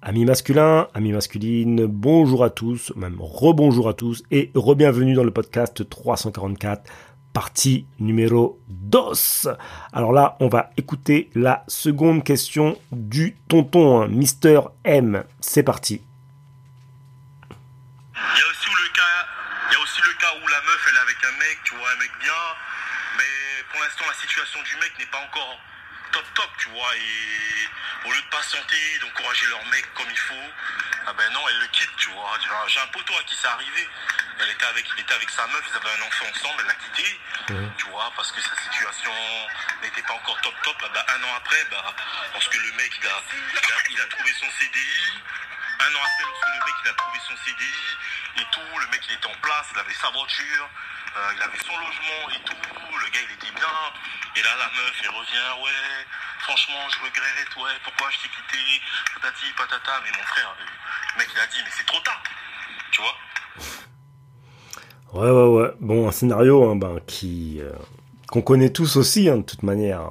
Amis masculins, amis masculines, bonjour à tous, même rebonjour à tous et re-bienvenue dans le podcast 344, partie numéro 2. Alors là, on va écouter la seconde question du tonton, hein, Mister M. C'est parti. Il y a aussi le cas, il y a aussi le cas où la meuf elle est avec un mec, tu vois, un mec bien, mais pour l'instant la situation du mec n'est pas encore top top, tu vois, et au lieu de patienter, d'encourager leur mec comme il faut, ah ben non, elle le quitte, tu vois. J'ai un poteau à qui c'est arrivé. Elle était avec, il était avec sa meuf, ils avaient un enfant ensemble, elle l'a quitté, tu vois, parce que sa situation n'était pas encore top top. Ah ben, un an après, bah, parce que le mec, il a, il a, il a trouvé son CDI. Un an après, lorsque le mec il a trouvé son CDI et tout, le mec il était en place, il avait sa voiture, euh, il avait son logement et tout, le gars il était bien. Et là la meuf elle revient, ouais, franchement je regrette, ouais, pourquoi je t'ai quitté, patati patata, mais mon frère, euh, le mec il a dit mais c'est trop tard, tu vois? Ouais, ouais, ouais. Bon, un scénario hein, ben, qui euh, qu'on connaît tous aussi, hein, de toute manière.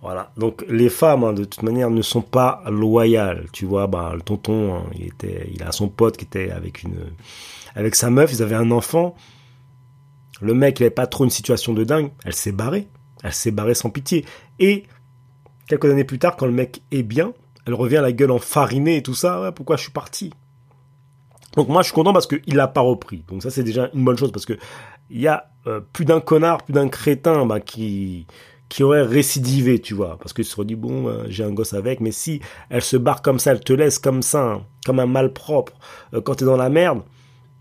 Voilà. Donc les femmes, hein, de toute manière, ne sont pas loyales. Tu vois, bah le tonton, il était, il a son pote qui était avec une, avec sa meuf. Ils avaient un enfant. Le mec, il avait pas trop une situation de dingue. Elle s'est barrée. Elle s'est barrée sans pitié. Et quelques années plus tard, quand le mec est bien, elle revient à la gueule enfarinée et tout ça. Pourquoi je suis parti? Donc moi, je suis content parce qu'il l'a pas repris. Donc ça, c'est déjà une bonne chose parce que il y a euh, plus d'un connard, plus d'un crétin bah, qui aurait récidivé, tu vois, parce qu'il se dit bon, euh, j'ai un gosse avec, mais si elle se barre comme ça, elle te laisse comme ça, hein, comme un malpropre, euh, quand t'es dans la merde,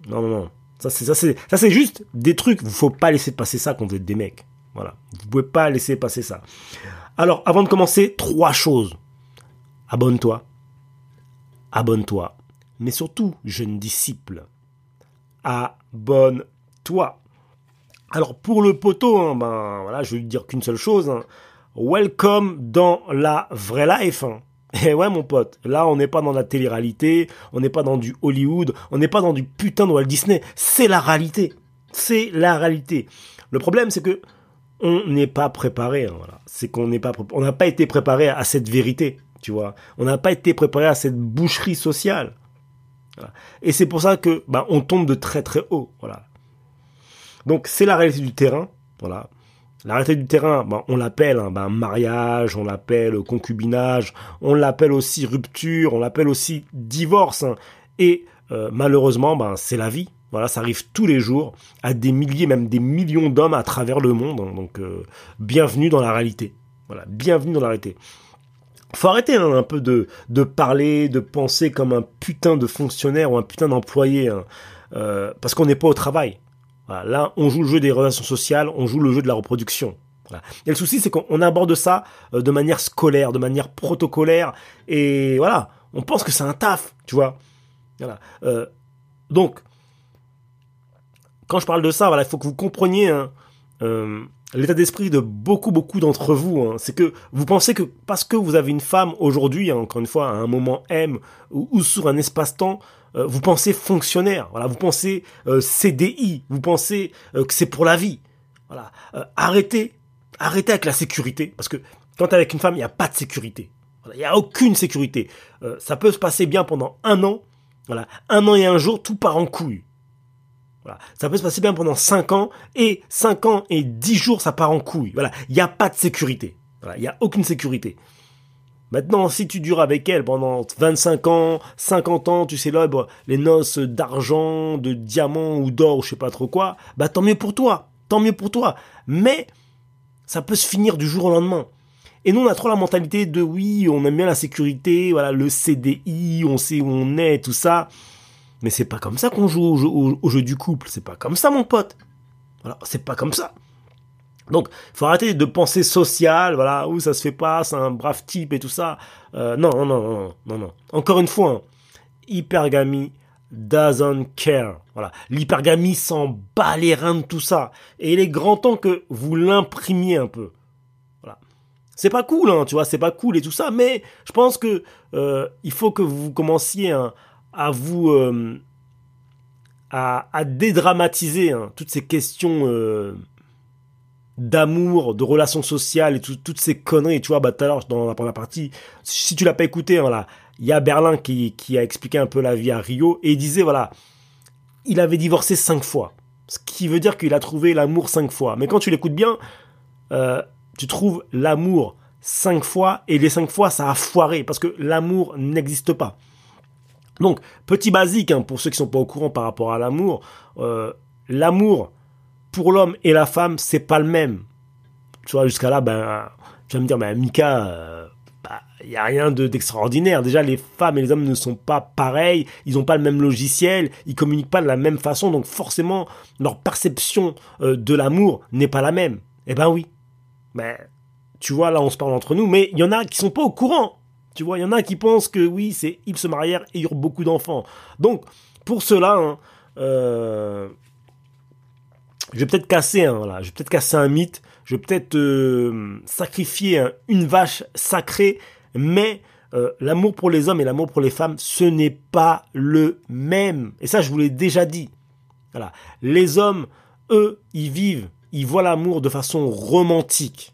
non, non, non, ça c'est ça c'est ça c'est juste des trucs, il faut pas laisser passer ça quand vous êtes des mecs, voilà, vous pouvez pas laisser passer ça. Alors, avant de commencer, trois choses. Abonne-toi, abonne-toi, mais surtout, jeune disciple, abonne-toi. Alors pour le poteau, hein, ben voilà, je vais lui dire qu'une seule chose. hein. Welcome dans la vraie life. hein. Et ouais mon pote, là on n'est pas dans la télé-réalité, on n'est pas dans du Hollywood, on n'est pas dans du putain de Walt Disney. C'est la réalité. C'est la réalité. Le problème c'est que on n'est pas préparé. hein. C'est qu'on on n'a pas été préparé à cette vérité. Tu vois, on n'a pas été préparé à cette boucherie sociale. Et c'est pour ça que ben, on tombe de très très haut. Voilà. Donc c'est la réalité du terrain, voilà. La réalité du terrain, ben, on l'appelle hein, ben, mariage, on l'appelle concubinage, on l'appelle aussi rupture, on l'appelle aussi divorce. hein. Et euh, malheureusement, ben, c'est la vie. Voilà, ça arrive tous les jours à des milliers, même des millions d'hommes à travers le monde. hein. Donc euh, bienvenue dans la réalité. Voilà, bienvenue dans la réalité. Faut arrêter un peu de, parler, de penser comme un putain de fonctionnaire ou un putain d'employé. Euh, parce qu'on n'est pas au travail. Là, on joue le jeu des relations sociales, on joue le jeu de la reproduction. Et le souci, c'est qu'on on aborde ça euh, de manière scolaire, de manière protocolaire, et voilà, on pense que c'est un taf, tu vois. Voilà. Euh, donc, quand je parle de ça, voilà, il faut que vous compreniez hein, euh, l'état d'esprit de beaucoup, beaucoup d'entre vous. hein. c'est que vous pensez que parce que vous avez une femme aujourd'hui, hein, encore une fois, à un moment M ou sur un espace-temps, euh, vous pensez fonctionnaire. Voilà, vous pensez euh, CDI, vous pensez euh, que c'est pour la vie. Voilà, arrêtez, arrêtez avec la sécurité, parce que quand t'es avec une femme, il n'y a pas de sécurité. Il n'y a aucune sécurité. Ça peut se passer bien pendant un an. Voilà, un an et un jour, tout part en couille. Ça peut se passer bien pendant 5 ans, et 5 ans et 10 jours, ça part en couille. Voilà. Il n'y a pas de sécurité. Il n'y a aucune sécurité. Maintenant, si tu dures avec elle pendant 25 ans, 50 ans, tu célèbres les noces d'argent, de diamants ou d'or ou je sais pas trop quoi, bah tant mieux pour toi. Tant mieux pour toi. Mais, ça peut se finir du jour au lendemain. Et nous, on a trop la mentalité de oui, on aime bien la sécurité, voilà, le CDI, on sait où on est, tout ça. Mais c'est pas comme ça qu'on joue au jeu, au jeu du couple. C'est pas comme ça, mon pote. Voilà, c'est pas comme ça. Donc, faut arrêter de penser social, voilà, où ça se fait pas, c'est un brave type et tout ça. Euh, non, non, non, non, non. Encore une fois, hein, hypergamie doesn't care. Voilà, l'hypergamie s'en bat les reins de tout ça. Et il est grand temps que vous l'imprimiez un peu. Voilà. C'est pas cool, hein, tu vois, c'est pas cool et tout ça, mais je pense que euh, il faut que vous commenciez hein, à vous euh, à, à dédramatiser hein, toutes ces questions euh, d'amour, de relations sociales et tout- toutes ces conneries. Tu vois, bah tout à l'heure dans la première partie, si tu l'as pas écouté, il y a Berlin qui, qui a expliqué un peu la vie à Rio et il disait voilà, il avait divorcé cinq fois. Ce qui veut dire qu'il a trouvé l'amour cinq fois. Mais quand tu l'écoutes bien, euh, tu trouves l'amour cinq fois et les cinq fois ça a foiré parce que l'amour n'existe pas. Donc petit basique hein, pour ceux qui sont pas au courant par rapport à l'amour, euh, l'amour pour l'homme et la femme c'est pas le même. Tu vois jusqu'à là ben tu vas me dire mais Mika euh, bah, il n'y a rien d'extraordinaire. Déjà, les femmes et les hommes ne sont pas pareils, ils n'ont pas le même logiciel, ils communiquent pas de la même façon, donc forcément, leur perception de l'amour n'est pas la même. Eh ben oui. Ben, tu vois, là, on se parle entre nous, mais il y en a qui sont pas au courant. Tu vois, il y en a qui pensent que oui, c'est ils se marièrent et ont beaucoup d'enfants. Donc, pour cela, hein, euh, je vais peut-être casser un, je vais peut-être casser un mythe, je vais peut-être euh, sacrifier une vache sacrée, mais euh, l'amour pour les hommes et l'amour pour les femmes, ce n'est pas le même. Et ça, je vous l'ai déjà dit. Voilà. Les hommes, eux, ils vivent ils voient l'amour de façon romantique.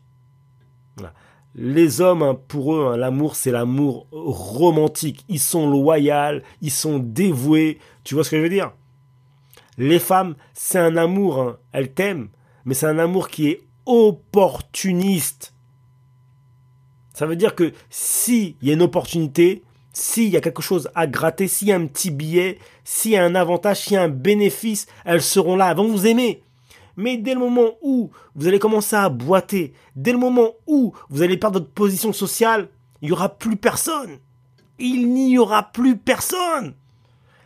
Les hommes, hein, pour eux, hein, l'amour, c'est l'amour romantique. Ils sont loyaux, ils sont dévoués. Tu vois ce que je veux dire? Les femmes, c'est un amour, hein. elles t'aiment, mais c'est un amour qui est opportuniste. Ça veut dire que s'il y a une opportunité, s'il y a quelque chose à gratter, s'il y a un petit billet, s'il y a un avantage, s'il y a un bénéfice, elles seront là, elles vont vous aimer. Mais dès le moment où vous allez commencer à boiter, dès le moment où vous allez perdre votre position sociale, il n'y aura plus personne. Il n'y aura plus personne.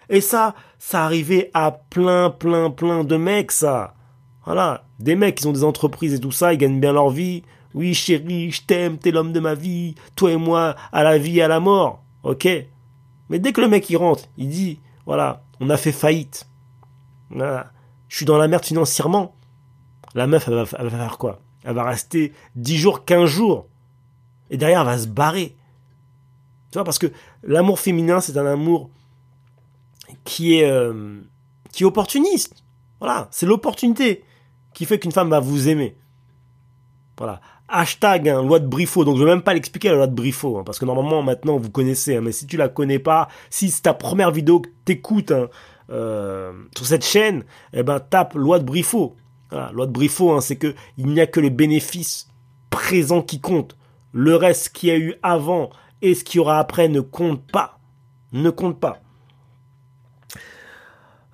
Et ça, ça arrivait à plein, plein, plein de mecs, ça. Voilà. Des mecs qui ont des entreprises et tout ça, ils gagnent bien leur vie. Oui, chérie, je t'aime, t'es l'homme de ma vie. Toi et moi, à la vie à la mort. Ok. Mais dès que le mec, il rentre, il dit, voilà, on a fait faillite. Je suis dans la merde financièrement la meuf, elle va, faire quoi? Elle va rester 10 jours, 15 jours. Et derrière, elle va se barrer. Tu vois, parce que l'amour féminin, c'est un amour qui est, euh, qui opportuniste. Voilà, c'est l'opportunité qui fait qu'une femme va vous aimer. Voilà. Hashtag hein, loi de Briffaut. Donc je vais même pas l'expliquer la loi de Briffaut, hein, parce que normalement maintenant vous connaissez. Hein, mais si tu la connais pas, si c'est ta première vidéo que t'écoutes euh, sur cette chaîne, eh ben tape loi de Briffaut. Voilà, loi de Briffaut, c'est que il n'y a que les bénéfices présents qui comptent. Le reste qu'il y a eu avant et ce qu'il y aura après ne compte pas. Ne compte pas.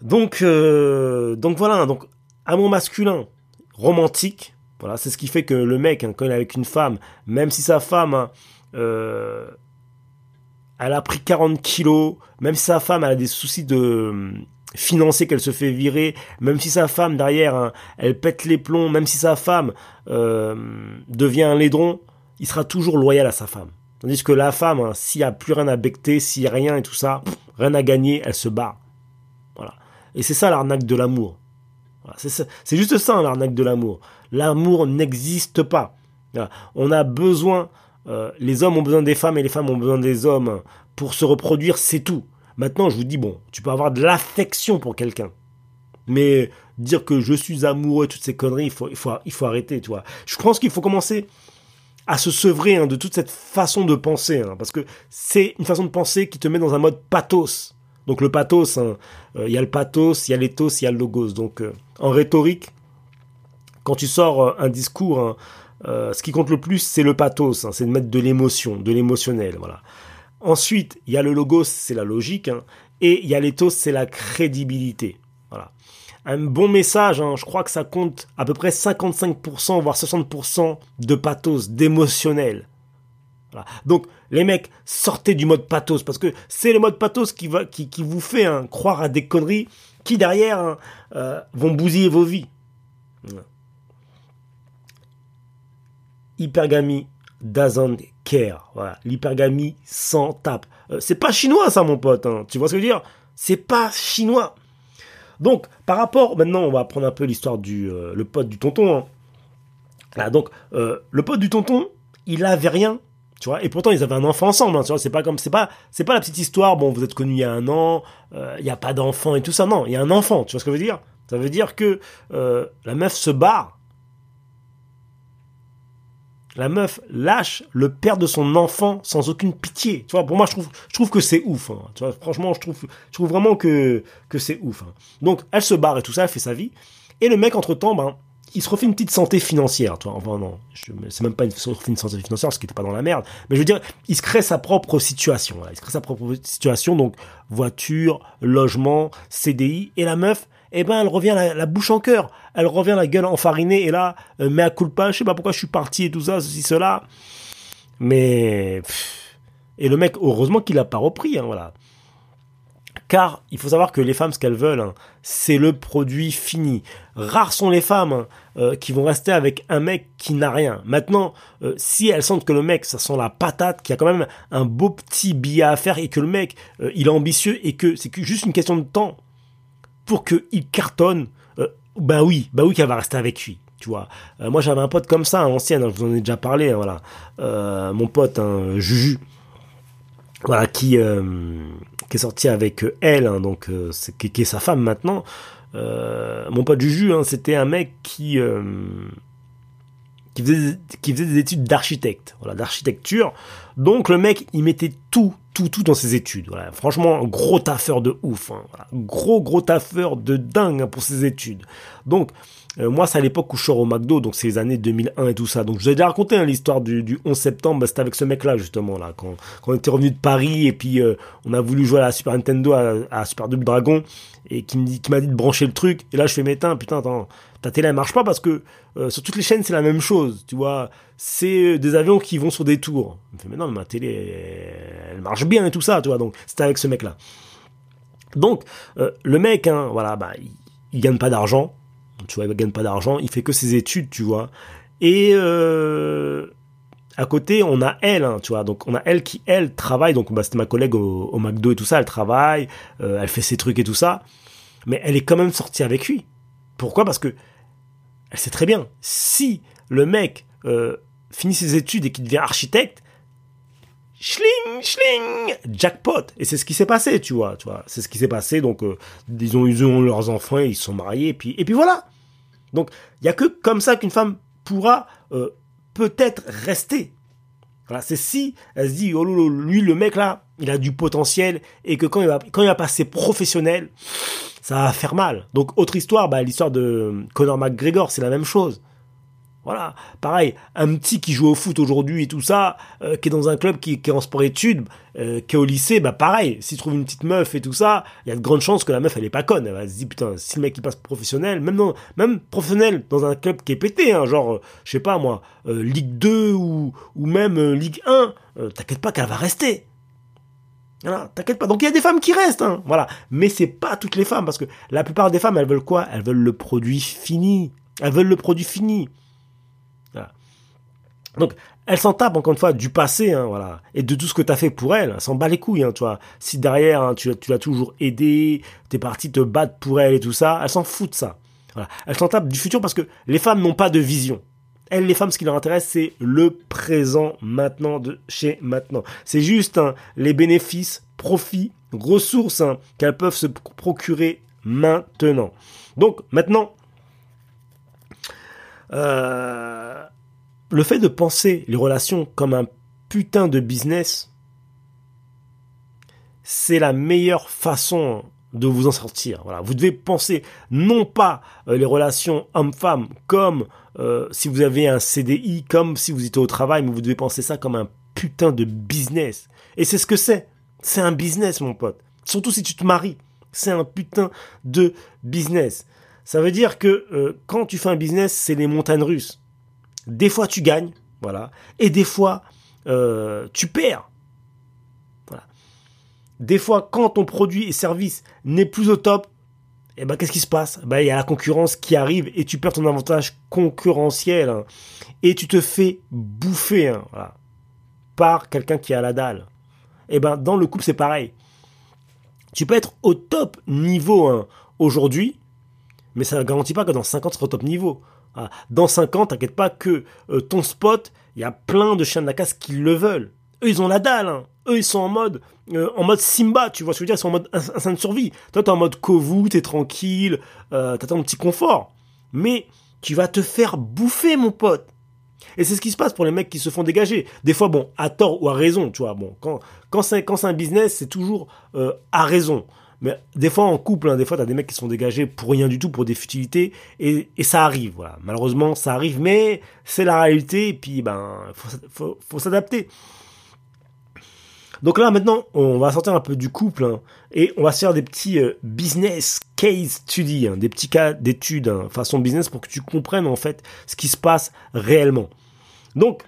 Donc, euh, donc voilà, donc amour masculin, romantique, voilà, c'est ce qui fait que le mec, hein, quand il est avec une femme, même si sa femme, hein, euh, elle a pris 40 kilos, même si sa femme a des soucis de, financier qu'elle se fait virer, même si sa femme derrière, hein, elle pète les plombs, même si sa femme euh, devient un laidron, il sera toujours loyal à sa femme. Tandis que la femme, hein, s'il n'y a plus rien à becter, s'il n'y a rien et tout ça, rien à gagner, elle se barre. Voilà. Et c'est ça l'arnaque de l'amour. c'est juste ça l'arnaque de l'amour. L'amour n'existe pas. On a besoin, euh, les hommes ont besoin des femmes et les femmes ont besoin des hommes pour se reproduire, c'est tout. Maintenant, je vous dis, bon, tu peux avoir de l'affection pour quelqu'un. Mais dire que je suis amoureux, toutes ces conneries, il faut, il faut, il faut arrêter, tu. Je pense qu'il faut commencer à se sevrer hein, de toute cette façon de penser, hein, parce que c'est une façon de penser qui te met dans un mode pathos. Donc le pathos, hein, euh, il y a le pathos, il y a l'éthos, il y a le logos. Donc euh, en rhétorique, quand tu sors euh, un discours, ce qui compte le plus, c'est le pathos, c'est de mettre de l'émotion, de l'émotionnel, voilà. Ensuite, il y a le logos, c'est la logique, hein, et il y a l'éthos, c'est la crédibilité. Voilà. Un bon message, hein, je crois que ça compte à peu près 55%, voire 60% de pathos, d'émotionnel. Voilà. Donc, les mecs, sortez du mode pathos, parce que c'est le mode pathos qui, va, qui, qui vous fait hein, croire à des conneries qui, derrière, euh, vont bousiller vos vies. Hypergamie doesn't care. Voilà, l'hypergamie sans tape. Euh, c'est pas chinois ça mon pote, hein. tu vois ce que je veux dire? C'est pas chinois. Donc par rapport, maintenant on va prendre un peu l'histoire du euh, le pote du tonton. Hein. donc le pote du tonton, il avait rien, et pourtant ils avaient un enfant ensemble. Hein, tu vois, c'est pas comme c'est pas c'est pas la petite histoire. Bon, vous êtes connus il y a un an, il y a pas d'enfant et tout ça. Non, il y a un enfant. Tu vois ce que je veux dire? Ça veut dire que la meuf se barre la meuf lâche le père de son enfant sans aucune pitié. Tu vois, pour moi, je trouve, je trouve que c'est ouf. Hein. Franchement, je trouve, je trouve vraiment que, que c'est ouf. Hein. Donc, elle se barre et tout ça, elle fait sa vie. Et le mec, entre-temps, ben, il se refait une petite santé financière, tu vois. Enfin, non, c'est même pas une, une santé financière parce qu'il était pas dans la merde. Mais je veux dire, il se crée sa propre situation. Il se crée sa propre situation. Donc, voiture, logement, CDI. Et la meuf, eh ben elle revient la, bouche en cœur, elle revient la gueule enfarinée et là, euh, mais à culpa, je sais pas pourquoi je suis parti et tout ça, ceci, cela. Mais et le mec, heureusement qu'il a pas repris, hein, voilà. Car il faut savoir que les femmes, ce qu'elles veulent, hein, c'est le produit fini. Rares sont les femmes hein, euh, qui vont rester avec un mec qui n'a rien. Maintenant, euh, si elles sentent que le mec, ça sent la patate, qu'il y a quand même un beau petit billet à faire et que le mec, il est ambitieux et que c'est juste une question de temps pour qu'il cartonne, euh, ben oui, ben oui qu'elle va rester avec lui. Tu vois. Euh, moi j'avais un pote comme ça, ancienne, hein, je vous en ai déjà parlé, voilà. Euh, mon pote, Juju, voilà, qui, qui est sorti avec elle, hein, donc c'est, qui, est sa femme maintenant. mon pote Juju, c'était un mec qui qui faisait, qui faisait des études d'architecte, voilà, d'architecture. Donc le mec, il mettait tout, tout, tout dans ses études. Voilà. Franchement, gros taffeur de ouf. Hein. Gros, gros taffeur de dingue hein, pour ses études. Donc, euh, moi, c'est à l'époque où je sors au McDo, donc c'est les années 2001 et tout ça. Donc, je vous ai déjà raconté hein, l'histoire du, du, 11 septembre. Bah, c'était avec ce mec-là, justement, là, quand, on était revenu de Paris et puis euh, on a voulu jouer à la Super Nintendo, à, Super Double Dragon, et qui m'a dit de brancher le truc. Et là, je fais, mais putain, attends, ta télé, elle marche pas parce que euh, sur toutes les chaînes, c'est la même chose, tu vois. C'est des avions qui vont sur des tours. Il me fait, mais non, mais ma télé, elle, marche bien et tout ça, tu vois. Donc, c'était avec ce mec-là. Donc, le mec, hein, voilà, bah, il, il gagne pas d'argent tu vois, il gagne pas d'argent, il fait que ses études, tu vois. Et euh, à côté, on a elle, hein, tu vois. Donc on a elle qui elle travaille. Donc bah, c'était ma collègue au, McDo et tout ça. Elle travaille, euh, elle fait ses trucs et tout ça. Mais elle est quand même sortie avec lui. Pourquoi? Parce que elle sait très bien. Si le mec euh, finit ses études et qu'il devient architecte, schling, schling, jackpot. Et c'est ce qui s'est passé, tu vois, tu vois. C'est ce qui s'est passé. Donc, ils, ont, ils leurs enfants, ils sont mariés, et puis, et puis voilà. Donc, il y a que comme ça qu'une femme pourra euh, peut-être rester. Voilà, c'est si elle se dit, oh lui, le mec là, il a du potentiel, et que quand il va, quand passer professionnel, ça va faire mal. Donc, autre histoire, bah, l'histoire de Conor McGregor, c'est la même chose. Voilà, pareil, un petit qui joue au foot aujourd'hui et tout ça, euh, qui est dans un club qui, est en sport-études, euh, qui est au lycée, bah pareil, s'il trouve une petite meuf et tout ça, il y a de grandes chances que la meuf elle est pas conne. Elle va se dire putain, si le mec il passe professionnel, même même professionnel dans un club qui est pété, hein, genre, je sais pas moi, euh, Ligue 2 ou, ou même Ligue 1, t'inquiète pas qu'elle va rester. Voilà, t'inquiète pas. Donc il y a des femmes qui restent, hein, voilà. Mais c'est pas toutes les femmes parce que la plupart des femmes elles veulent quoi? Elles veulent le produit fini. Elles veulent le produit fini. Donc, elle s'en tape encore une fois du passé, hein, voilà, et de tout ce que t'as fait pour elle. Elle s'en bat les couilles, hein, tu vois. Si derrière hein, tu, tu l'as toujours aidé, t'es parti te battre pour elle et tout ça, elle s'en fout de ça. Voilà. Elle s'en tape du futur parce que les femmes n'ont pas de vision. Elles, les femmes, ce qui leur intéresse, c'est le présent, maintenant, de chez maintenant. C'est juste hein, les bénéfices, profits, ressources hein, qu'elles peuvent se procurer maintenant. Donc, maintenant, euh, le fait de penser les relations comme un putain de business, c'est la meilleure façon de vous en sortir. Voilà, vous devez penser non pas euh, les relations homme-femme comme euh, si vous avez un CDI, comme si vous étiez au travail, mais vous devez penser ça comme un putain de business. Et c'est ce que c'est. C'est un business, mon pote. Surtout si tu te maries. C'est un putain de business. Ça veut dire que euh, quand tu fais un business, c'est les montagnes russes. Des fois tu gagnes, voilà, et des fois euh, tu perds. Voilà. Des fois, quand ton produit et service n'est plus au top, eh ben qu'est-ce qui se passe? Ben il y a la concurrence qui arrive et tu perds ton avantage concurrentiel hein. et tu te fais bouffer hein, par quelqu'un qui a la dalle. Et eh ben dans le couple c'est pareil. Tu peux être au top niveau hein, aujourd'hui, mais ça ne garantit pas que dans 50 tu seras au top niveau. Ah, dans 5 ans, t'inquiète pas que euh, ton spot, il y a plein de chiens de la casse qui le veulent. Eux, ils ont la dalle. Hein. Eux, ils sont en mode, euh, en mode Simba, tu vois ce que je veux dire? Ils sont en mode instinct de survie. Toi, t'es en mode Kovu, t'es tranquille, euh, t'as ton petit confort. Mais tu vas te faire bouffer, mon pote. Et c'est ce qui se passe pour les mecs qui se font dégager. Des fois, bon, à tort ou à raison, tu vois. Bon, quand, quand c'est, quand c'est un business, c'est toujours euh, à raison. Mais des fois, en couple, hein, des fois, t'as des mecs qui sont dégagés pour rien du tout, pour des futilités, et, ça arrive, voilà. Malheureusement, ça arrive, mais c'est la réalité, et puis, ben, faut, faut, s'adapter. Donc là, maintenant, on va sortir un peu du couple, hein, et on va se faire des petits euh, business case study, hein, des petits cas d'études, façon business, pour que tu comprennes, en fait, ce qui se passe réellement. Donc,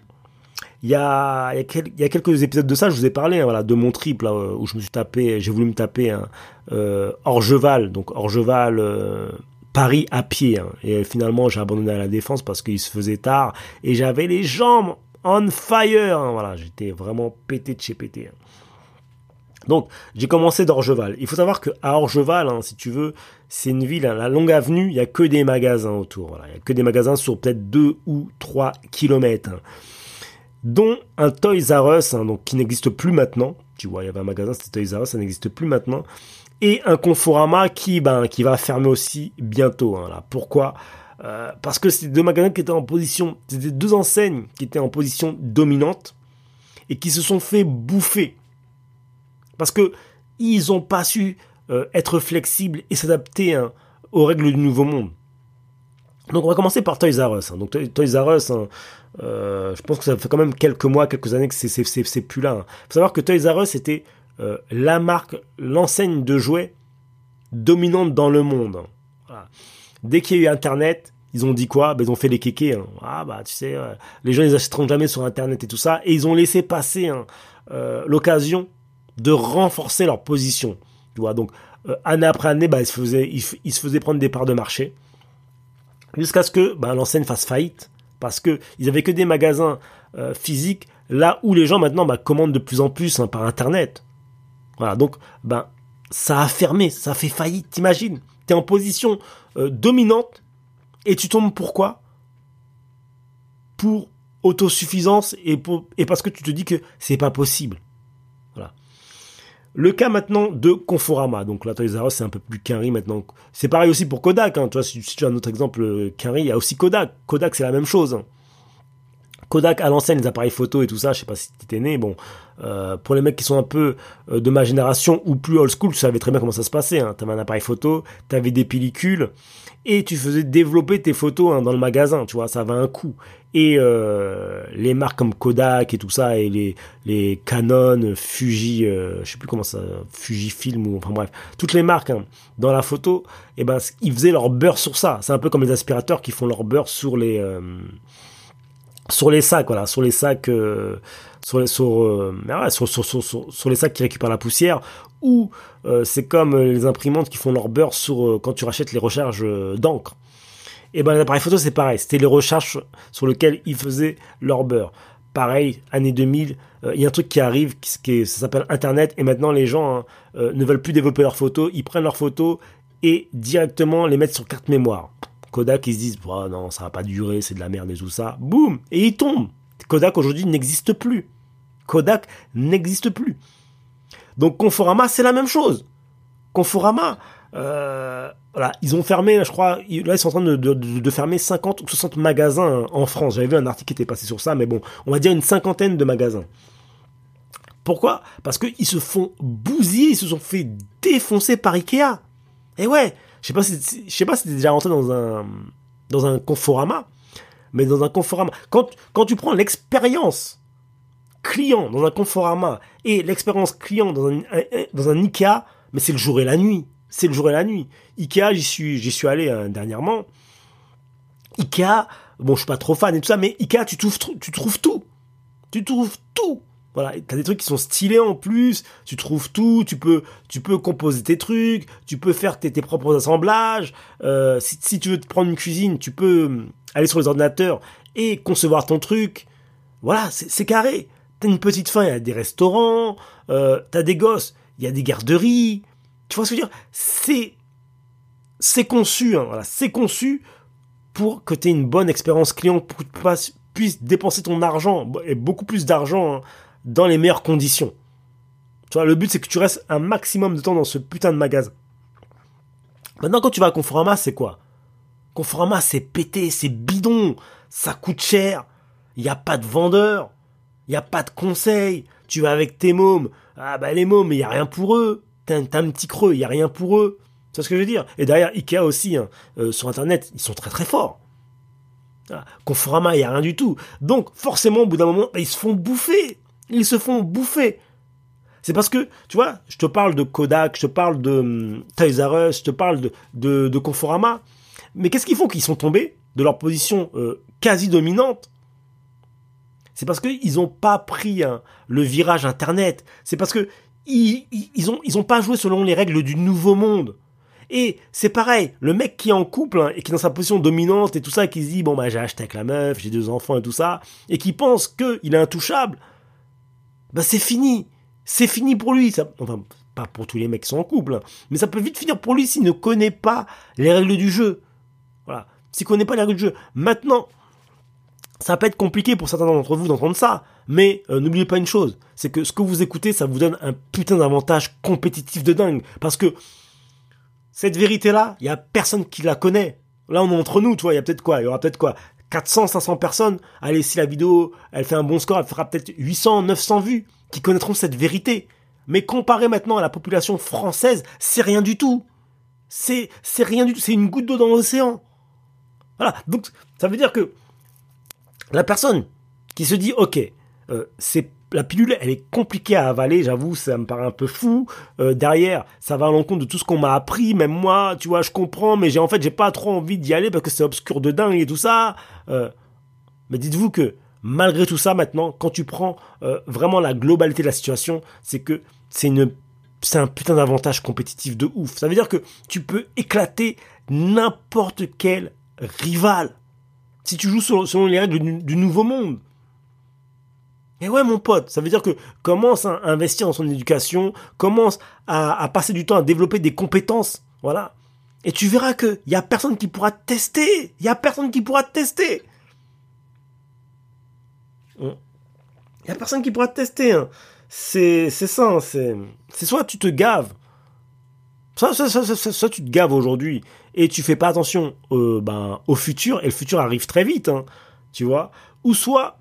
il y a, quelques épisodes de ça, je vous ai parlé, hein, voilà, de mon triple où je me suis tapé, j'ai voulu me taper un euh, Orgeval, donc Orgeval euh, Paris à pied. Hein. et finalement, j'ai abandonné à la défense parce qu'il se faisait tard et j'avais les jambes on fire. Hein, voilà, j'étais vraiment pété de chez pété. Hein. Donc, j'ai commencé d'Orgeval. Il faut savoir que à Orgeval, si tu veux, c'est une ville, la longue avenue, il y a que des magasins autour. Voilà, il y a que des magasins sur peut-être 2 ou 3 kilomètres dont un Toys R Us, hein, donc qui n'existe plus maintenant. Tu vois, il y avait un magasin, c'était Toys R Us, ça n'existe plus maintenant. Et un Conforama qui, ben, qui va fermer aussi bientôt. Hein, là. Pourquoi? Euh, Parce que c'était deux magasins qui étaient en position, c'était deux enseignes qui étaient en position dominante et qui se sont fait bouffer. Parce que ils n'ont pas su euh, être flexibles et s'adapter hein, aux règles du nouveau monde. Donc on va commencer par Toys R Us. Donc Toys R Us, je pense que ça fait quand même quelques mois, quelques années que c'est plus là. Hein. faut savoir que Toys R Us était euh, la marque, l'enseigne de jouets dominante dans le monde. Dès qu'il y a eu Internet, ils ont dit quoi? Ben, Ils ont fait les kékés. Hein. Ah bah tu sais, euh, les gens ils achèteront jamais sur Internet et tout ça. Et ils ont laissé passer hein, l'occasion de renforcer leur position. Donc année après année, bah, ils, se faisaient, ils, se faisaient prendre des parts de marché. Jusqu'à ce que bah, l'enseigne fasse faillite parce que ils avaient que des magasins euh, physiques là où les gens maintenant bah, commandent de plus en plus hein, par internet. Voilà, donc ben ça a fermé, ça a fait faillite, t'imagines? Tu es en position euh, dominante et tu tombes pourquoi? Pour autosuffisance et, pour, et parce que tu te dis que c'est pas possible. Le cas maintenant de Conforama. Donc là, Toys R Us, c'est un peu plus qu'un maintenant. C'est pareil aussi pour Kodak. Hein. Tu vois, si, tu as un autre exemple euh, qu'un il y a aussi Kodak. Kodak, c'est la même chose. Hein. Kodak à l'ancienne, les appareils photo et tout ça, je sais pas si tu étais né, bon, euh, pour les mecs qui sont un peu euh, de ma génération ou plus old school, tu savais très bien comment ça se passait. Hein. Tu avais un appareil photo, tu avais des pellicules et tu faisais développer tes photos hein, dans le magasin, tu vois, ça avait un coût. Et euh, les marques comme Kodak et tout ça, et les, Canon, Fuji, ça, Fujifilm ou enfin bref, toutes les marques hein, dans la photo, eh ben ils faisaient leur beurre sur ça. C'est un peu comme les aspirateurs qui font leur beurre sur les sur les sacs, voilà, sur les sacs, euh, euh, sur, sur, sur, sur, les sacs qui récupèrent la poussière, euh, c'est comme les imprimantes qui font leur beurre sur quand tu rachètes les recharges d'encre. Et ben les appareils photo c'est pareil, c'était les recharges sur lesquelles ils faisaient leur beurre. Pareil, année 2000, il y a un truc qui arrive, qui, ça s'appelle Internet, et maintenant les gens hein, ne veulent plus développer leurs photos, ils prennent leurs photos et directement les mettent sur carte mémoire. Kodak, ils se disent, non, ça va pas durer, c'est de la merde et tout ça. Boum Et ils tombent. Kodak aujourd'hui n'existe plus. Kodak n'existe plus. Donc Conforama, c'est la même chose. Conforama, euh, voilà, ils ont fermé, je crois, là ils sont en train de, fermer 50 ou 60 magasins en France. J'avais vu un article qui était passé sur ça, mais bon, on va dire une cinquantaine de magasins. Pourquoi? Parce qu'ils se font bousiller, ils se sont fait défoncer par Ikea. Et ouais, je sais pas si, je sais pas si déjà rentré dans un, dans un Conforama, mais dans un Conforama, quand, quand tu prends l'expérience client dans un Conforama et l'expérience client dans un, dans un Ikea, mais c'est le jour et la nuit. C'est le jour et la nuit. Ikea, j'y suis, j'y suis allé euh, dernièrement. Ikea, bon, je suis pas trop fan et tout ça, mais Ikea, tu trouves, tu trouves tout. Tu trouves tout. Voilà, t'as des trucs qui sont stylés en plus, tu trouves tout, tu peux, tu peux composer tes trucs, tu peux faire tes, propres assemblages. Euh, si, tu veux te prendre une cuisine, tu peux hum, aller sur les ordinateurs et concevoir ton truc. Voilà, c'est carré. T'as une petite faim, il y a des restaurants, euh, t'as des gosses, il y a des garderies. Tu vois ce que je veux dire? C'est c'est conçu, hein, c'est conçu pour que tu aies une bonne expérience client, pour que tu puisses dépenser ton argent, et beaucoup plus d'argent, hein, dans les meilleures conditions. Tu vois, le but c'est que tu restes un maximum de temps dans ce putain de magasin. Maintenant, quand tu vas à Conforama, c'est quoi? Conforama, c'est pété, c'est bidon, ça coûte cher. Il n'y a pas de vendeur. Il n'y a pas de conseil. Tu vas avec tes mômes. Ah bah les mômes, il n'y a rien pour eux. T'as un, petit creux, il n'y a rien pour eux. C'est ce que je veux dire? Et derrière, Ikea aussi, hein, euh, sur Internet, ils sont très très forts. Conforama, il n'y a rien du tout. Donc, forcément, au bout d'un moment, ils se font bouffer. Ils se font bouffer. C'est parce que, tu vois, je te parle de Kodak, je te parle de um, Us, je te parle de Conforama. Mais qu'est-ce qu'ils font? Qu'ils sont tombés de leur position euh, quasi dominante C'est parce qu'ils n'ont pas pris hein, le virage Internet. C'est parce que ils, ils, ils ont pas joué selon les règles du nouveau monde. Et c'est pareil, le mec qui est en couple hein, et qui est dans sa position dominante et tout ça, qui se dit bon bah j'ai acheté avec la meuf, j'ai deux enfants et tout ça, et qui pense qu'il est intouchable, bah c'est fini, c'est fini pour lui. Ça, enfin pas pour tous les mecs qui sont en couple, hein, mais ça peut vite finir pour lui s'il ne connaît pas les règles du jeu. Voilà, s'il connaît pas les règles du jeu. Maintenant, ça peut être compliqué pour certains d'entre vous d'entendre ça, mais euh, n'oubliez pas une chose, c'est que ce que vous écoutez, ça vous donne un putain d'avantage compétitif de dingue, parce que cette vérité-là, il y a personne qui la connaît. Là, on est entre nous, tu vois, il y a peut-être quoi Il y aura peut-être quoi 400, 500 personnes. Allez, si la vidéo, elle fait un bon score, elle fera peut-être 800, 900 vues qui connaîtront cette vérité. Mais comparé maintenant à la population française, c'est rien du tout. C'est, c'est rien du tout. C'est une goutte d'eau dans l'océan. Voilà. Donc, ça veut dire que la personne qui se dit, ok, euh, c'est la pilule, elle est compliquée à avaler, j'avoue, ça me paraît un peu fou. Euh, derrière, ça va à l'encontre de tout ce qu'on m'a appris, même moi, tu vois, je comprends, mais j'ai en fait, j'ai pas trop envie d'y aller parce que c'est obscur de dingue et tout ça. Euh, mais dites-vous que malgré tout ça, maintenant, quand tu prends vraiment la globalité de la situation, c'est que c'est une, c'est un putain d'avantage compétitif de ouf. Ça veut dire que tu peux éclater n'importe quel rival si tu joues selon, les règles du nouveau monde. Et ouais, mon pote, ça veut dire que commence à investir dans son éducation, commence à, passer du temps à développer des compétences, voilà. Et tu verras que y a personne qui pourra tester, il y a personne qui pourra tester. Il y a personne qui pourra tester. Hein. C'est c'est ça, hein, c'est c'est soit tu te gaves, soit, soit, soit, tu te gaves aujourd'hui et tu fais pas attention euh, ben, au futur et le futur arrive très vite, hein, tu vois, ou soit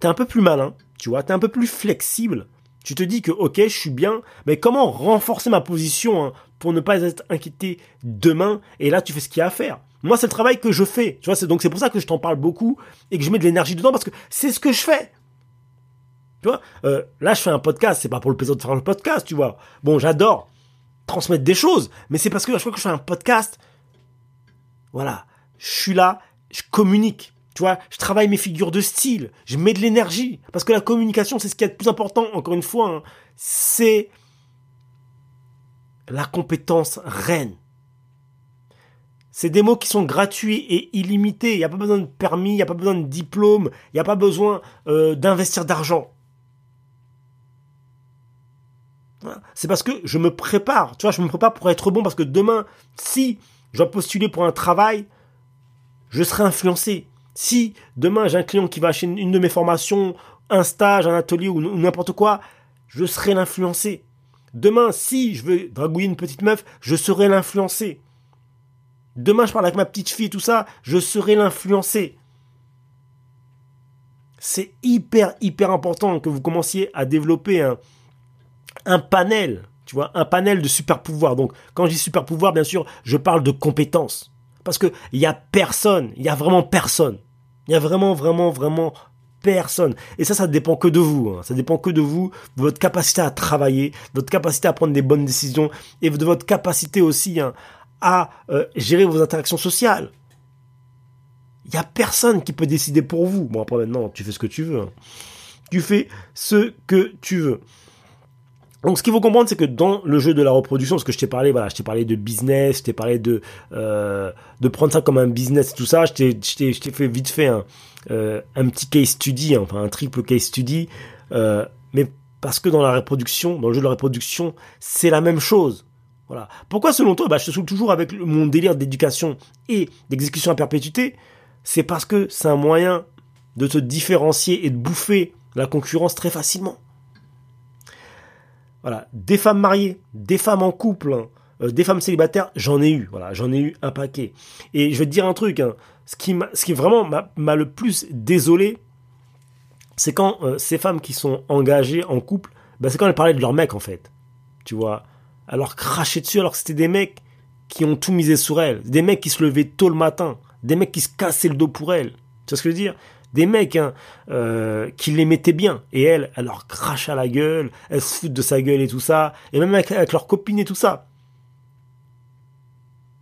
t'es un peu plus malin, tu vois, t'es un peu plus flexible. Tu te dis que ok, je suis bien, mais comment renforcer ma position hein, pour ne pas être inquiété demain Et là, tu fais ce qu'il y a à faire? Moi, c'est le travail que je fais. Tu vois, donc c'est pour ça que je t'en parle beaucoup et que je mets de l'énergie dedans parce que c'est ce que je fais. Tu vois, euh, là, je fais un podcast. C'est pas pour le plaisir de faire un podcast, tu vois. Bon, j'adore transmettre des choses, mais c'est parce que à chaque fois que je fais un podcast, voilà, je suis là, je communique. Tu vois, je travaille mes figures de style, je mets de l'énergie. Parce que la communication, c'est ce qui est le plus important, encore une fois, hein. c'est la compétence reine. C'est des mots qui sont gratuits et illimités. Il n'y a pas besoin de permis, il n'y a pas besoin de diplôme, il n'y a pas besoin euh, d'investir d'argent. C'est parce que je me prépare. Tu vois, je me prépare pour être bon parce que demain, si je dois postuler pour un travail, je serai influencé. Si demain j'ai un client qui va acheter une de mes formations, un stage, un atelier ou n'importe quoi, je serai l'influencé. Demain, si je veux dragouiller une petite meuf, je serai l'influencé. Demain, je parle avec ma petite fille tout ça, je serai l'influencé. C'est hyper, hyper important que vous commenciez à développer un, un panel, tu vois, un panel de super pouvoirs. Donc, quand je dis super pouvoir, bien sûr, je parle de compétences. Parce que il y a personne, il y a vraiment personne il y a vraiment, vraiment, vraiment personne. Et ça, ça dépend que de vous. Hein. Ça dépend que de vous, de votre capacité à travailler, de votre capacité à prendre des bonnes décisions et de votre capacité aussi hein, à euh, gérer vos interactions sociales. Il y a personne qui peut décider pour vous. Bon après maintenant, tu fais ce que tu veux. Hein. Tu fais ce que tu veux. Donc ce qu'il faut comprendre, c'est que dans le jeu de la reproduction, parce que je t'ai parlé, voilà, je t'ai parlé de business, je t'ai parlé de euh, de prendre ça comme un business, tout ça, je t'ai je t'ai fait vite fait un euh, un petit case study, hein, enfin un triple case study, euh, mais parce que dans la reproduction, dans le jeu de la reproduction, c'est la même chose. Voilà. Pourquoi selon toi, bah, je te souviens toujours avec mon délire d'éducation et d'exécution à perpétuité, c'est parce que c'est un moyen de te différencier et de bouffer la concurrence très facilement. Voilà, des femmes mariées, des femmes en couple, hein, euh, des femmes célibataires, j'en ai eu. Voilà, j'en ai eu un paquet. Et je vais te dire un truc, hein, ce qui, ce qui vraiment m'a le plus désolé, c'est quand euh, ces femmes qui sont engagées en couple, bah, c'est quand elles parlaient de leur mec en fait. Tu vois. Alors cracher dessus alors que c'était des mecs qui ont tout misé sur elles. Des mecs qui se levaient tôt le matin. Des mecs qui se cassaient le dos pour elles. Tu vois ce que je veux dire? Des mecs hein, euh, qui les mettaient bien. Et elles, elles leur crachent à la gueule. Elles se foutent de sa gueule et tout ça. Et même avec, leurs copines et tout ça.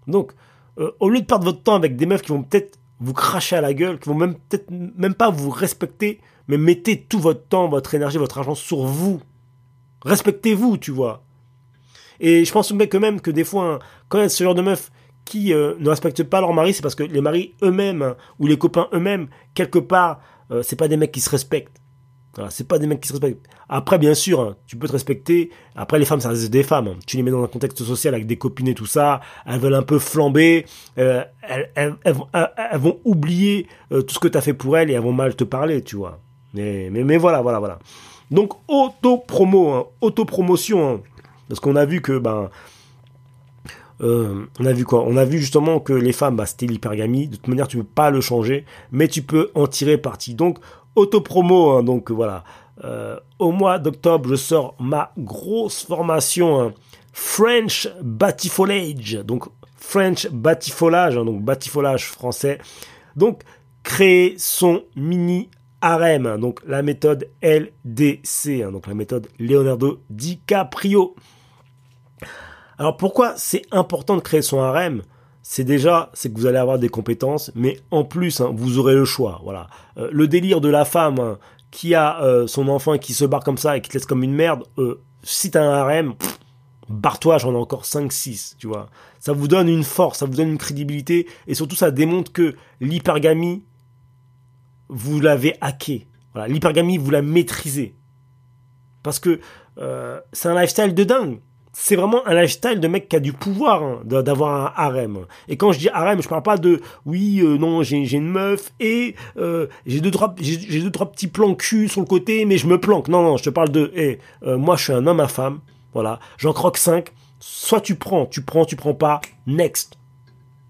Donc, euh, au lieu de perdre votre temps avec des meufs qui vont peut-être vous cracher à la gueule, qui vont même peut-être même pas vous respecter, mais mettez tout votre temps, votre énergie, votre argent sur vous. Respectez-vous, tu vois. Et je pense que même que des fois, hein, quand il ce genre de meufs qui euh, ne respectent pas leur mari, c'est parce que les maris eux-mêmes ou les copains eux-mêmes, quelque part, euh, c'est pas des mecs qui se respectent. Voilà, c'est pas des mecs qui se respectent. Après, bien sûr, hein, tu peux te respecter. Après, les femmes, ça reste des femmes. Hein. Tu les mets dans un contexte social avec des copines et tout ça. Elles veulent un peu flamber. Euh, elles, elles, vont oublier euh, tout ce que tu as fait pour elles et elles vont mal te parler, tu vois. Mais, mais, voilà, voilà, voilà. Donc, auto-promo, hein, auto-promotion. Hein. parce qu'on a vu que, ben, euh, on a vu quoi? On a vu justement que les femmes, bah, c'était l'hypergamie. De toute manière, tu peux pas le changer, mais tu peux en tirer parti. Donc, auto-promo, hein, donc voilà. Euh, au mois d'octobre, je sors ma grosse formation hein, French Batifolage, donc French Batifolage, hein, donc batifolage français. Donc créer son mini harem, donc la méthode LDC, donc la méthode Leonardo DiCaprio. Alors pourquoi c'est important de créer son harem? C'est déjà, c'est que vous allez avoir des compétences, mais en plus, hein, vous aurez le choix. Voilà. Euh, le délire de la femme hein, qui a euh, son enfant et qui se barre comme ça et qui te laisse comme une merde, euh, si t'as un harem, barre-toi, j'en ai encore 5-6, tu vois. Ça vous donne une force, ça vous donne une crédibilité, et surtout ça démontre que l'hypergamie, vous l'avez hacké. Voilà, l'hypergamie, vous la maîtrisez. Parce que c'est un lifestyle de dingue c'est vraiment un lifestyle de mec qui a du pouvoir hein, d'avoir un harem. Et quand je dis harem, je parle pas de oui, euh, non, j'ai une meuf et euh, j'ai deux trois j'ai deux trois petits plans cul sur le côté, mais je me planque. Non, non, je te parle de hey, euh, moi je suis un homme à femme, voilà, j'en croque cinq. Soit tu prends, tu prends, tu prends pas, next.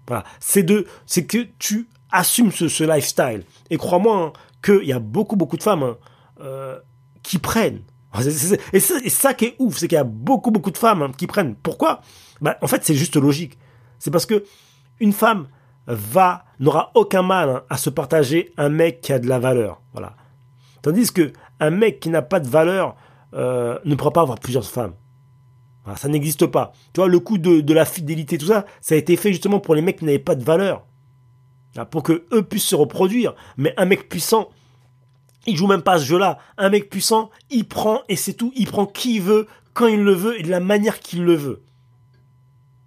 Voilà, c'est de, c'est que tu assumes ce, ce lifestyle. Et crois-moi hein, qu'il y a beaucoup beaucoup de femmes hein, qui prennent et ça qui est ouf, c'est qu'il y a beaucoup, beaucoup de femmes hein, qui prennent. Pourquoi? Bah, En fait, c'est juste logique. C'est parce que une femme va n'aura aucun mal hein, à se partager un mec qui a de la valeur. Voilà. Tandis que un mec qui n'a pas de valeur euh, ne pourra pas avoir plusieurs femmes. ça n'existe pas. Tu vois, le coup de, de, la fidélité, tout ça, ça a été fait justement pour les mecs qui n'avaient pas de valeur. Pour que eux puissent se reproduire. Mais un mec puissant, il joue même pas ce jeu-là. Un mec puissant, il prend et c'est tout. Il prend qui il veut, quand il le veut et de la manière qu'il le veut.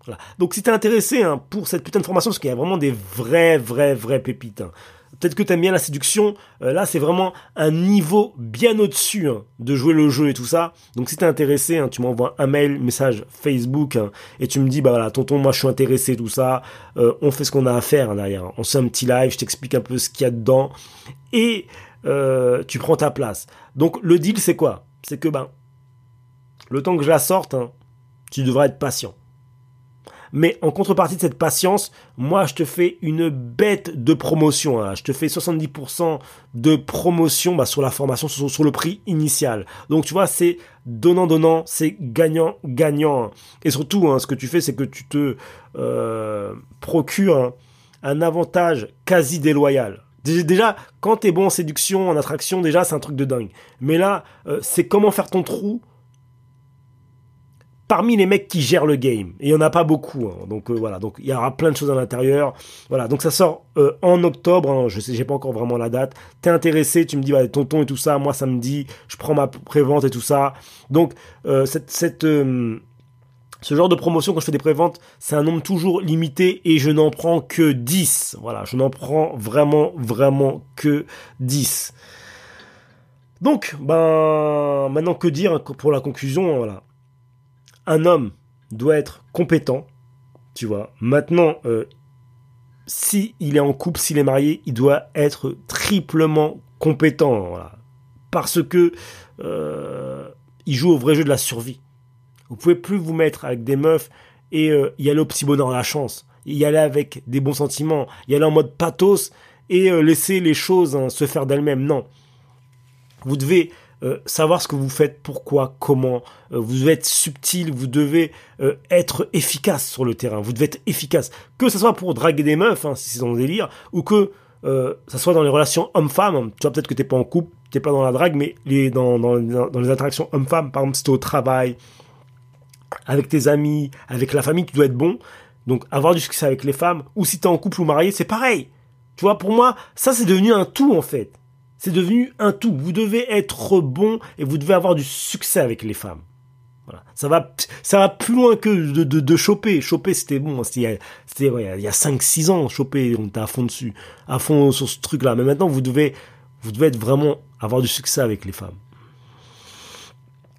Voilà. Donc si t'es intéressé hein, pour cette putain de formation, parce qu'il y a vraiment des vrais, vrais, vrais pépites. Hein. Peut-être que t'aimes bien la séduction. Euh, là, c'est vraiment un niveau bien au-dessus hein, de jouer le jeu et tout ça. Donc si t'es intéressé, tu m'envoies un mail, message Facebook et tu me dis bah voilà, tonton, moi je suis intéressé tout ça. Euh, on fait ce qu'on a à faire derrière. On fait un petit live, je t'explique un peu ce qu'il y a dedans et euh, tu prends ta place. Donc le deal c'est quoi? C'est que ben le temps que je la sorte, hein, tu devras être patient. Mais en contrepartie de cette patience, moi je te fais une bête de promotion. Hein. Je te fais 70% de promotion bah, sur la formation, sur, le prix initial. Donc tu vois, c'est donnant-donnant, c'est gagnant-gagnant. Et surtout, hein, ce que tu fais, c'est que tu te euh, procures un avantage quasi déloyal. Déjà, quand t'es bon en séduction, en attraction, déjà, c'est un truc de dingue. Mais là, euh, c'est comment faire ton trou parmi les mecs qui gèrent le game. Et il y en a pas beaucoup. Hein. Donc euh, voilà, donc il y aura plein de choses à l'intérieur. Voilà, donc ça sort euh, en octobre. Hein. Je sais, j'ai pas encore vraiment la date. T'es intéressé, tu me dis, bah, tonton et tout ça. Moi, ça me dit, je prends ma prévente et tout ça. Donc cette ce genre de promotion, quand je fais des préventes, c'est un nombre toujours limité et je n'en prends que 10. Voilà, je n'en prends vraiment, vraiment que 10. Donc, ben, maintenant que dire pour la conclusion, voilà. Un homme doit être compétent, tu vois. Maintenant, euh, s'il est en couple, s'il est marié, il doit être triplement compétent. Parce que euh, il joue au vrai jeu de la survie. Vous pouvez plus vous mettre avec des meufs et euh, y aller au petit bonheur la chance. Y aller avec des bons sentiments. Y aller en mode pathos et euh, laisser les choses hein, se faire d'elles-mêmes. Non. Vous devez euh, savoir ce que vous faites, pourquoi, comment. Euh, vous devez être subtil, vous devez euh, être efficace sur le terrain. Vous devez être efficace. Que ce soit pour draguer des meufs, hein, si c'est dans le délire, ou que ça soit dans les relations homme-femme. Tu vois, peut-être que t'es pas en couple, t'es pas dans la drague, mais dans les interactions homme-femme, par exemple, si t'es au travail, avec tes amis, avec la famille, tu dois être bon. Donc avoir du succès avec les femmes, ou si t'es en couple ou marié, c'est pareil. Tu vois, pour moi, ça c'est devenu un tout en fait. C'est devenu un tout. Vous devez être bon et vous devez avoir du succès avec les femmes. Voilà. Ça va, ça va plus loin que de, de, de choper. Choper, c'était bon. C'était, c'était ouais, il y a 5-6 ans, choper, on était à fond dessus. À fond sur ce truc-là. Mais maintenant, vous devez, vous devez être vraiment, avoir du succès avec les femmes.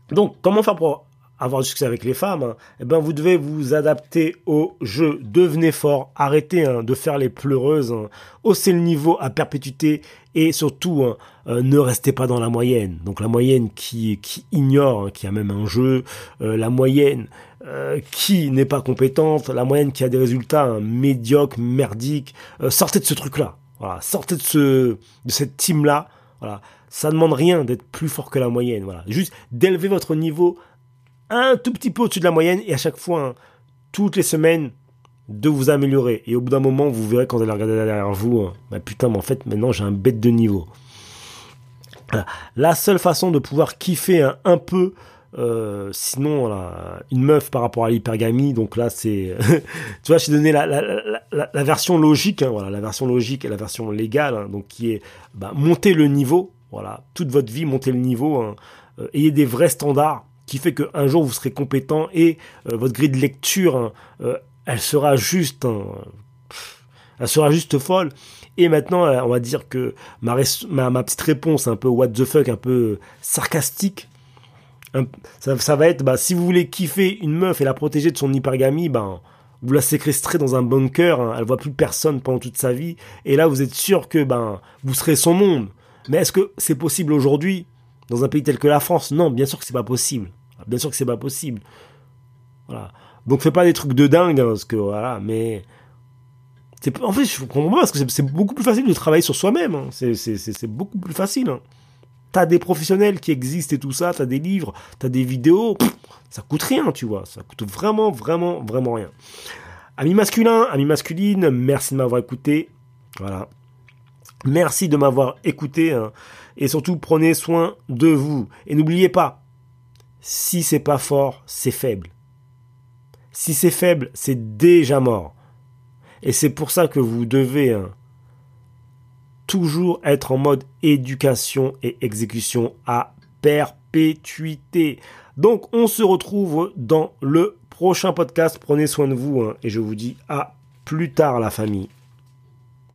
Donc, comment faire pour avoir du succès avec les femmes, hein, eh ben vous devez vous adapter au jeu. Devenez fort, arrêtez hein, de faire les pleureuses, hein, haussez le niveau à perpétuité et surtout euh, ne restez pas dans la moyenne. Donc la moyenne qui, qui ignore, qui a même un jeu, euh, la moyenne euh, qui n'est pas compétente, la moyenne qui a des résultats médiocres, merdiques. sortez de ce truc-là. Voilà, sortez de ce de cette team là. Voilà, ça demande rien d'être plus fort que la moyenne. Voilà, juste d'élever votre niveau un tout petit peu au-dessus de la moyenne et à chaque fois, hein, toutes les semaines, de vous améliorer. Et au bout d'un moment, vous verrez quand vous allez regarder derrière vous, hein, bah putain, mais en fait, maintenant j'ai un bête de niveau. La seule façon de pouvoir kiffer un, peu, euh, sinon une meuf par rapport à l'hypergamie, donc là c'est, tu vois, j'ai donné la, la, version logique, hein, voilà, la version logique et la version légale, donc qui est bah, monter le niveau, voilà, toute votre vie, monter le niveau, euh, ayez des vrais standards, qui fait qu'un jour vous serez compétent et euh, votre grille de lecture, hein, euh, elle sera juste, hein, elle sera juste folle. Et maintenant, euh, on va dire que ma, petite réponse un peu what the fuck, un peu sarcastique, ça, va être, bah, si vous voulez kiffer une meuf et la protéger de son hypergamie, ben, vous la séquestrez dans un bunker, hein, elle voit plus personne pendant toute sa vie, et là vous êtes sûr que ben vous serez son monde. Mais est-ce que c'est possible aujourd'hui? Dans un pays tel que la France Non, bien sûr que c'est pas possible. Bien sûr que c'est pas possible. Voilà. Donc fais pas des trucs de dingue, hein, parce que voilà, mais en fait je comprends pas parce que c'est beaucoup plus facile de travailler sur soi-même. Hein. C'est beaucoup plus facile. Hein. T'as des professionnels qui existent et tout ça, t'as des livres, t'as des vidéos, ça coûte rien, tu vois, ça coûte vraiment, vraiment, vraiment rien. Amis masculins, amis masculines, merci de m'avoir écouté. Voilà. Merci de m'avoir écouté. Et surtout prenez soin de vous. Et n'oubliez pas, si c'est pas fort, c'est faible. Si c'est faible, c'est déjà mort. Et c'est pour ça que vous devez hein, toujours être en mode éducation et exécution à perpétuité. Donc on se retrouve dans le prochain podcast. Prenez soin de vous hein, et je vous dis à plus tard la famille.